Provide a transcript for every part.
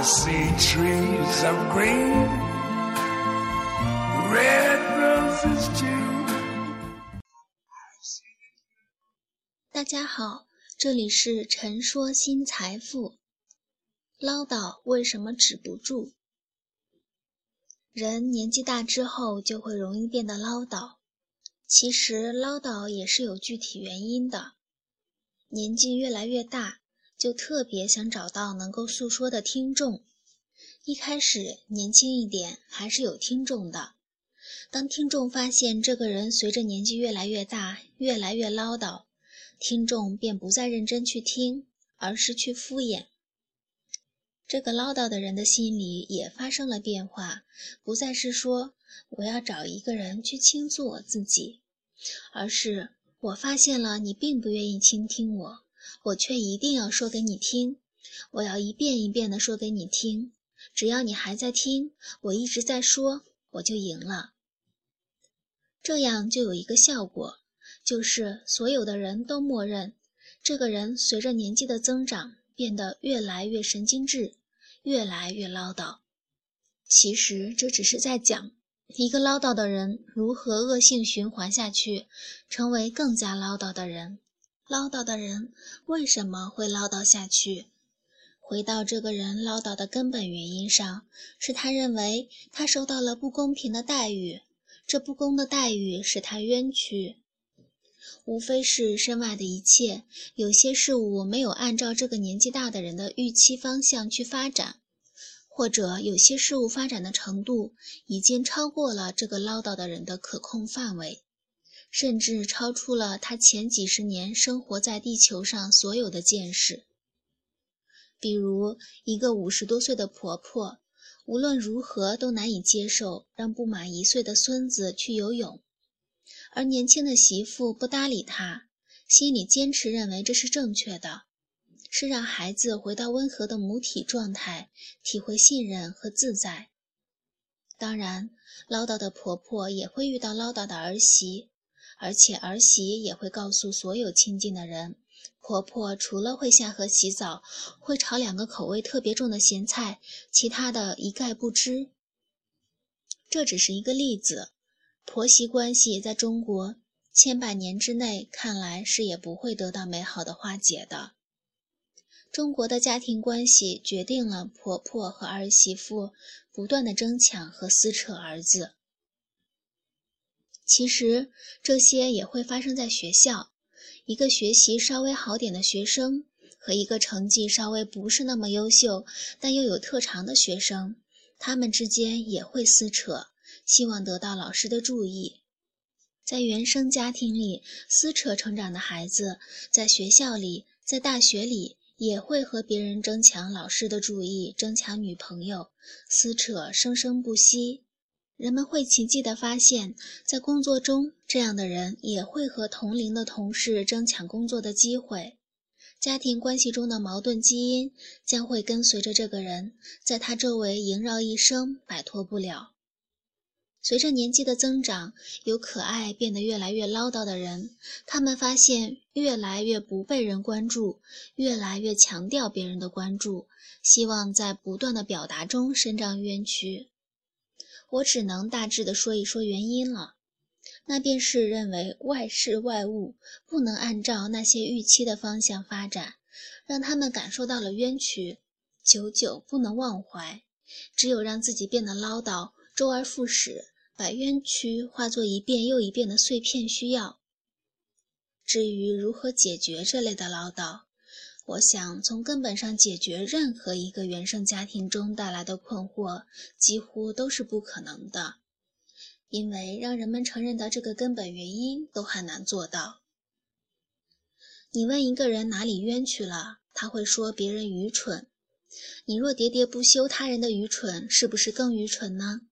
See trees of green, red roses too. 大家好，这里是陈说新财富。唠叨为什么止不住？人年纪大之后就会容易变得唠叨，其实唠叨也是有具体原因的。年纪越来越大。就特别想找到能够诉说的听众。一开始年轻一点还是有听众的，当听众发现这个人随着年纪越来越大，越来越唠叨，听众便不再认真去听，而是去敷衍。这个唠叨的人的心里也发生了变化，不再是说我要找一个人去倾诉我自己，而是我发现了你并不愿意倾听我。我却一定要说给你听，我要一遍一遍地说给你听。只要你还在听，我一直在说，我就赢了。这样就有一个效果，就是所有的人都默认，这个人随着年纪的增长变得越来越神经质，越来越唠叨。其实这只是在讲一个唠叨的人如何恶性循环下去，成为更加唠叨的人。唠叨的人为什么会唠叨下去？回到这个人唠叨的根本原因上，是他认为他受到了不公平的待遇，这不公的待遇使他冤屈。无非是身外的一切，有些事物没有按照这个年纪大的人的预期方向去发展，或者有些事物发展的程度已经超过了这个唠叨的人的可控范围。甚至超出了他前几十年生活在地球上所有的见识。比如，一个五十多岁的婆婆，无论如何都难以接受让不满一岁的孙子去游泳，而年轻的媳妇不搭理她，心里坚持认为这是正确的，是让孩子回到温和的母体状态，体会信任和自在。当然，唠叨的婆婆也会遇到唠叨的儿媳。而且儿媳也会告诉所有亲近的人，婆婆除了会下河洗澡，会炒两个口味特别重的咸菜，其他的一概不知。这只是一个例子，婆媳关系在中国千百年之内看来是也不会得到美好的化解的。中国的家庭关系决定了婆婆和儿媳妇不断的争抢和撕扯儿子。其实这些也会发生在学校，一个学习稍微好点的学生和一个成绩稍微不是那么优秀但又有特长的学生，他们之间也会撕扯，希望得到老师的注意。在原生家庭里撕扯成长的孩子，在学校里，在大学里也会和别人争抢老师的注意，争抢女朋友，撕扯生生不息。人们会奇迹地发现，在工作中，这样的人也会和同龄的同事争抢工作的机会。家庭关系中的矛盾基因将会跟随着这个人，在他周围萦绕一生，摆脱不了。随着年纪的增长，由可爱变得越来越唠叨的人，他们发现越来越不被人关注，越来越强调别人的关注，希望在不断的表达中伸张冤屈。我只能大致的说一说原因了，那便是认为外事外物不能按照那些预期的方向发展，让他们感受到了冤屈，久久不能忘怀。只有让自己变得唠叨，周而复始，把冤屈化作一遍又一遍的碎片需要。至于如何解决这类的唠叨，我想从根本上解决任何一个原生家庭中带来的困惑，几乎都是不可能的，因为让人们承认的这个根本原因都很难做到。你问一个人哪里冤屈了，他会说别人愚蠢。你若喋喋不休他人的愚蠢，是不是更愚蠢呢？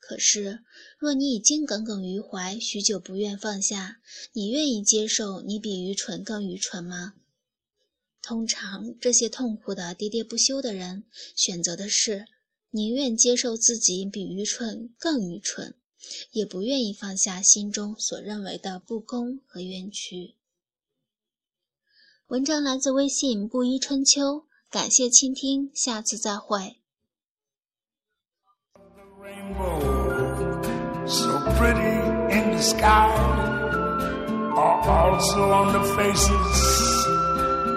可是，若你已经耿耿于怀，许久不愿放下，你愿意接受你比愚蠢更愚蠢吗？通常，这些痛苦的喋喋不休的人，选择的是宁愿接受自己比愚蠢更愚蠢，也不愿意放下心中所认为的不公和冤屈。文章来自微信布衣春秋，感谢倾听，下次再会。are also on the faces